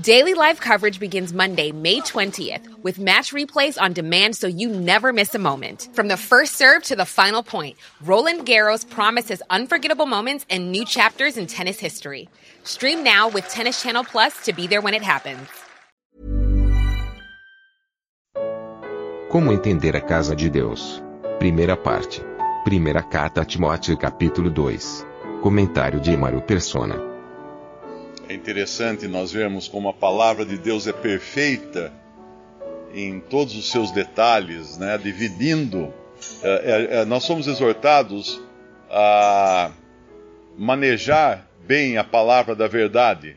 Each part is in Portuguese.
Daily live coverage begins Monday, May 20th, with match replays on demand so you never miss a moment. From the first serve to the final point, Roland Garros promises unforgettable moments and new chapters in tennis history. Stream now with Tennis Channel Plus to be there when it happens. Como entender a casa de Deus? Primeira parte. Primeira carta a Timóteo, capítulo 2. Comentário de Emaro Persona. É interessante nós vermos como a palavra de Deus é perfeita em todos os seus detalhes, né? dividindo. É, é, é, nós somos exortados a manejar bem a palavra da verdade,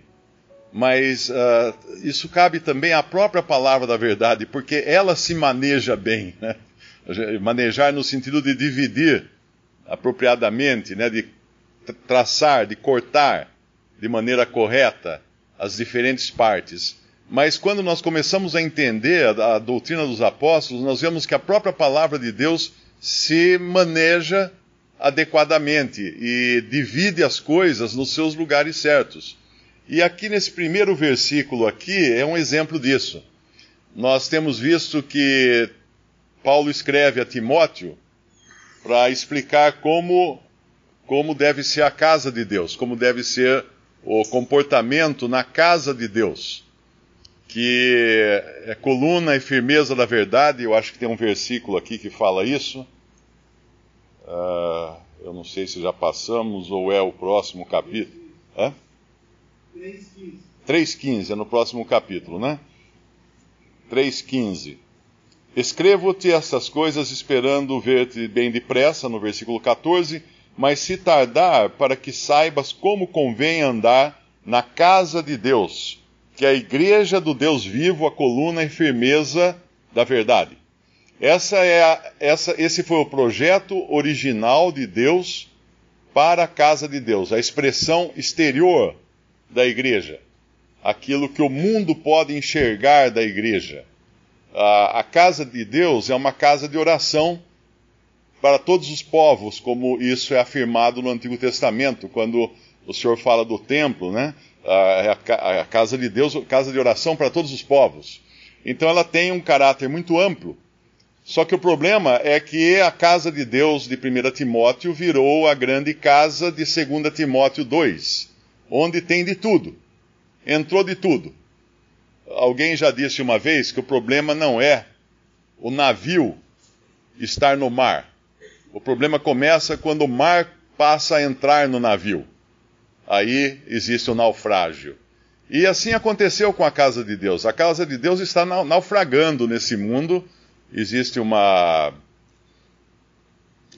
mas uh, isso cabe também à própria palavra da verdade, porque ela se maneja bem. Né? Manejar no sentido de dividir apropriadamente, né? de traçar, de cortar de maneira correta as diferentes partes. Mas quando nós começamos a entender a, a, doutrina dos apóstolos, nós vemos que a própria palavra de Deus se maneja adequadamente e divide as coisas nos seus lugares certos. E aqui nesse primeiro versículo aqui é um exemplo disso. Nós temos visto que Paulo escreve a Timóteo para explicar como como deve ser a casa de Deus, como deve ser o comportamento na casa de Deus, que é coluna e firmeza da verdade. Eu acho que tem um versículo aqui que fala isso. Uh, eu não sei se já passamos ou é o próximo capítulo. 3,15. 3,15 é no próximo capítulo, né? 3,15. Escrevo-te estas coisas esperando ver-te bem depressa, no versículo 14 mas se tardar, para que saibas como convém andar na casa de Deus, que é a igreja do Deus vivo, a coluna e firmeza da verdade. Essa é a, essa, esse foi o projeto original de Deus para a casa de Deus, a expressão exterior da igreja, aquilo que o mundo pode enxergar da igreja. A, a casa de Deus é uma casa de oração para todos os povos, como isso é afirmado no Antigo Testamento, quando o Senhor fala do templo, né? A, a, casa de Deus, casa de oração para todos os povos. Então ela tem um caráter muito amplo. Só que o problema é que a casa de Deus de 1 Timóteo virou a grande casa de 2 Timóteo 2, onde tem de tudo. Entrou de tudo. Alguém já disse uma vez que o problema não é o navio estar no mar. O problema começa quando o mar passa a entrar no navio. Aí existe o naufrágio. E assim aconteceu com a casa de Deus. A casa de Deus está naufragando nesse mundo. Existe uma.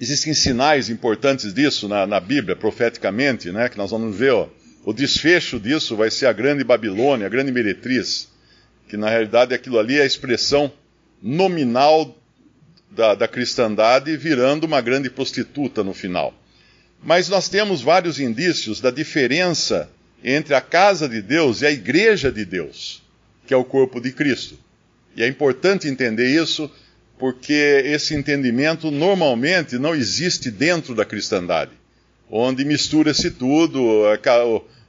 Existem sinais importantes disso na, na Bíblia, profeticamente, né? Que nós vamos ver. Ó, o desfecho disso vai ser a grande Babilônia, a grande meretriz. Que na realidade aquilo ali é a expressão nominal da, da cristandade virando uma grande prostituta no final. Mas nós temos vários indícios da diferença entre a casa de Deus e a igreja de Deus, que é o corpo de Cristo. E é importante entender isso, porque esse entendimento normalmente não existe dentro da cristandade, onde mistura-se tudo.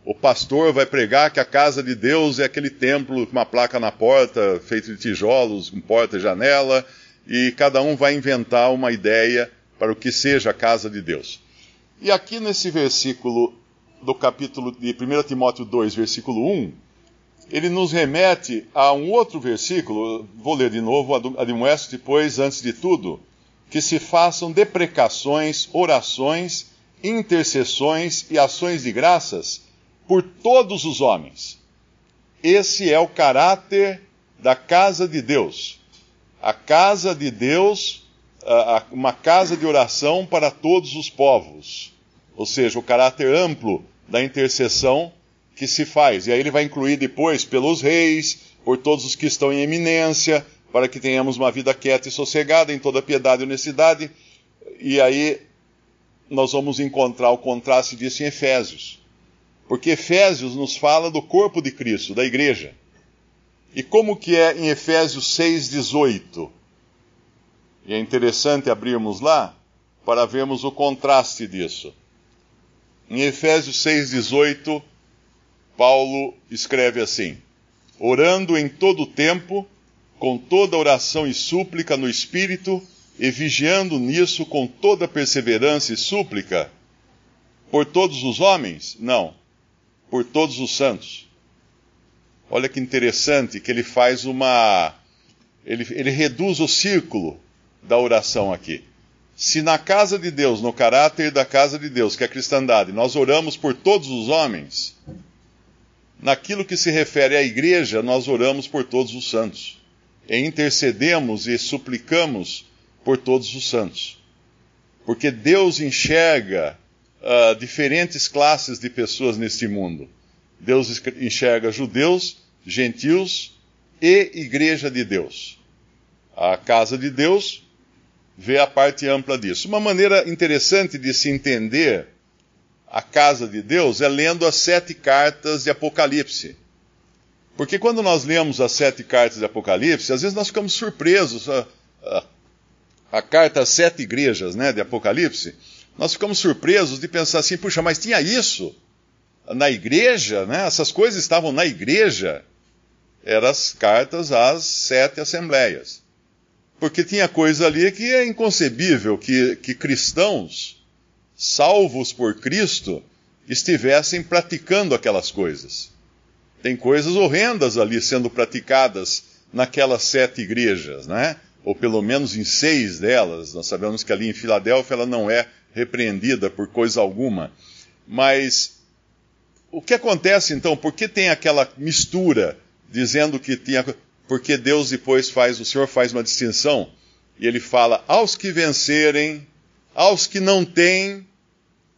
O pastor vai pregar que a casa de Deus é aquele templo com uma placa na porta, feito de tijolos, com porta e janela, e cada um vai inventar uma ideia para o que seja a casa de Deus. E aqui nesse versículo do capítulo de 1 Timóteo 2, versículo 1, ele nos remete a um outro versículo, vou ler de novo, admoesto depois, antes de tudo, que se façam deprecações, orações, intercessões e ações de graças por todos os homens. Esse é o caráter da casa de Deus a casa de Deus, uma casa de oração para todos os povos. Ou seja, o caráter amplo da intercessão que se faz. E aí ele vai incluir depois pelos reis, por todos os que estão em eminência, para que tenhamos uma vida quieta e sossegada em toda piedade e honestidade. E aí nós vamos encontrar o contraste disso em Efésios. Porque Efésios nos fala do corpo de Cristo, da igreja. E como que é em Efésios 6:18? E é interessante abrirmos lá para vermos o contraste disso. Em Efésios 6:18, Paulo escreve assim: Orando em todo o tempo, com toda oração e súplica no espírito, e vigiando nisso com toda perseverança e súplica, por todos os homens? Não, por todos os santos. Olha que interessante que ele faz uma. Ele, ele reduz o círculo da oração aqui. Se na casa de Deus, no caráter da casa de Deus, que é a cristandade, nós oramos por todos os homens, naquilo que se refere à igreja, nós oramos por todos os santos. E intercedemos e suplicamos por todos os santos. Porque Deus enxerga uh, diferentes classes de pessoas neste mundo. Deus enxerga judeus, gentios e igreja de Deus. A casa de Deus vê a parte ampla disso. Uma maneira interessante de se entender a casa de Deus é lendo as sete cartas de Apocalipse. Porque quando nós lemos as sete cartas de Apocalipse, às vezes nós ficamos surpresos. A, a, a carta às sete igrejas né, de Apocalipse, nós ficamos surpresos de pensar assim, puxa, mas tinha isso na igreja, né? essas coisas estavam na igreja. Eram as cartas às sete assembleias. Porque tinha coisa ali que é inconcebível que, que cristãos, salvos por Cristo, estivessem praticando aquelas coisas. Tem coisas horrendas ali sendo praticadas naquelas sete igrejas, né? Ou pelo menos em seis delas. Nós sabemos que ali em Filadélfia ela não é repreendida por coisa alguma. Mas o que acontece então? Por que tem aquela mistura dizendo que tinha porque Deus depois faz, o Senhor faz uma distinção e ele fala aos que vencerem, aos que não têm,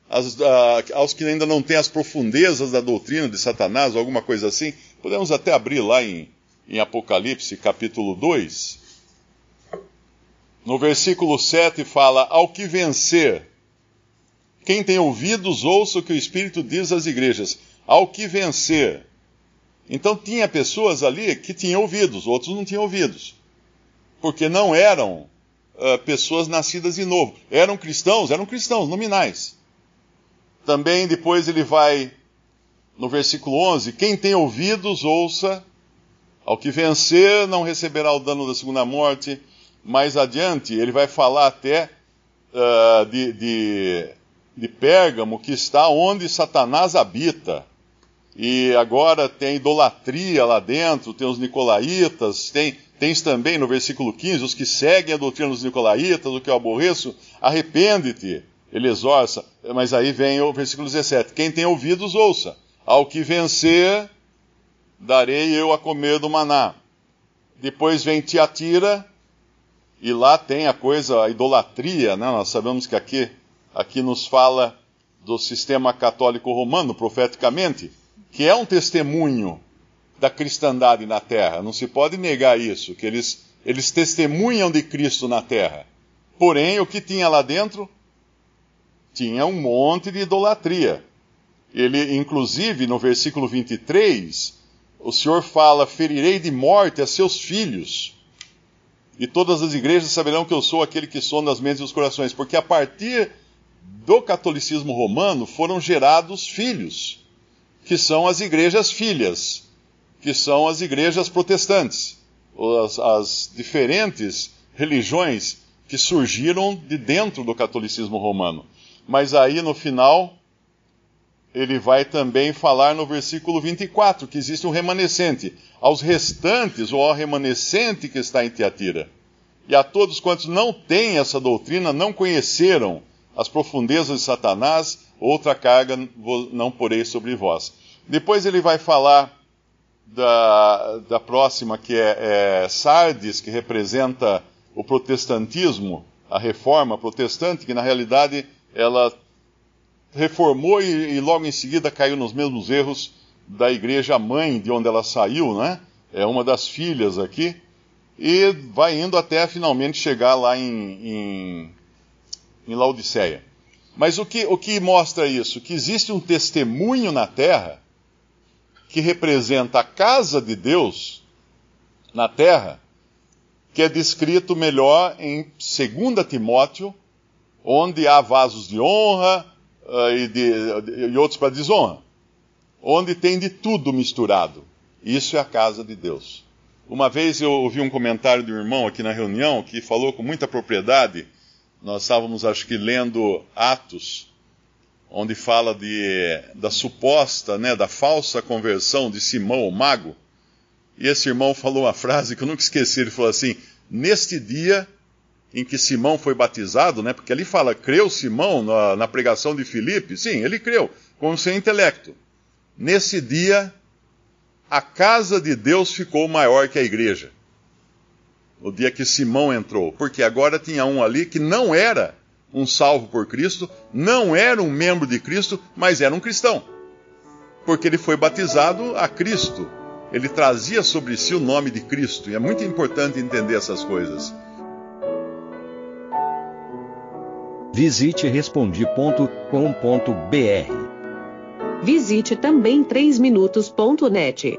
aos, uh, aos que ainda não têm as profundezas da doutrina de Satanás, ou alguma coisa assim. Podemos até abrir lá em, em Apocalipse capítulo 2. No versículo 7 fala: Ao que vencer, quem tem ouvidos, ouça o que o Espírito diz às igrejas. Ao que vencer, então tinha pessoas ali que tinham ouvidos, outros não tinham ouvidos. Porque não eram uh, pessoas nascidas de novo. Eram cristãos, eram cristãos nominais. Também depois ele vai no versículo 11: Quem tem ouvidos, ouça. Ao que vencer, não receberá o dano da segunda morte. Mais adiante, ele vai falar até uh, de, de, de Pérgamo, que está onde Satanás habita. E agora tem idolatria lá dentro, tem os nicolaítas, tem, tens também no versículo 15 os que seguem a doutrina dos nicolaítas, o que eu aborreço, arrepende-te, ele exorça. Mas aí vem o versículo 17: quem tem ouvidos, ouça. Ao que vencer, darei eu a comer do maná. Depois vem Tiatira, e lá tem a coisa, a idolatria, né? Nós sabemos que aqui, aqui nos fala do sistema católico romano, profeticamente que é um testemunho da cristandade na terra. Não se pode negar isso, que eles, eles testemunham de Cristo na terra. Porém, o que tinha lá dentro? Tinha um monte de idolatria. Ele, inclusive, no versículo 23, o Senhor fala: Ferirei de morte a seus filhos, e todas as igrejas saberão que eu sou aquele que sonda as mentes e os corações, porque a partir do catolicismo romano foram gerados filhos que são as igrejas filhas, que são as igrejas protestantes, as, as diferentes religiões que surgiram de dentro do catolicismo romano. Mas aí no final, ele vai também falar no versículo 24 que existe um remanescente. Aos restantes, ou ao remanescente que está em Tiatira. E a todos quantos não têm essa doutrina, não conheceram as profundezas de Satanás, outra carga não porei sobre vós. Depois ele vai falar da, da próxima, que é, é Sardes, que representa o protestantismo, a reforma protestante, que na realidade ela reformou e, e, logo em seguida caiu nos mesmos erros da igreja mãe de onde ela saiu, né? É uma das filhas aqui. E vai indo até finalmente chegar lá em, em, em Laodiceia. Mas o que, o que mostra isso? Que existe um testemunho na terra que representa a casa de Deus na terra, que é descrito melhor em 2 Timóteo, onde há vasos de honra uh, e, de, e outros para desonra, onde tem de tudo misturado. Isso é a casa de Deus. Uma vez eu ouvi um comentário de um irmão aqui na reunião que falou com muita propriedade. Nós estávamos, acho que, lendo Atos, onde fala de, da suposta, né, da falsa conversão de Simão, o mago. E esse irmão falou uma frase que eu nunca esqueci. Ele falou assim: Neste dia em que Simão foi batizado, né, porque ali fala, creu Simão na, na pregação de Filipe? Sim, ele creu, com o seu intelecto. Nesse dia, a casa de Deus ficou maior que a igreja. No dia que Simão entrou. Porque agora tinha um ali que não era um salvo por Cristo, não era um membro de Cristo, mas era um cristão. Porque ele foi batizado a Cristo. Ele trazia sobre si o nome de Cristo. E é muito importante entender essas coisas. Visite respondi.com.br. Visite também 3minutos.net.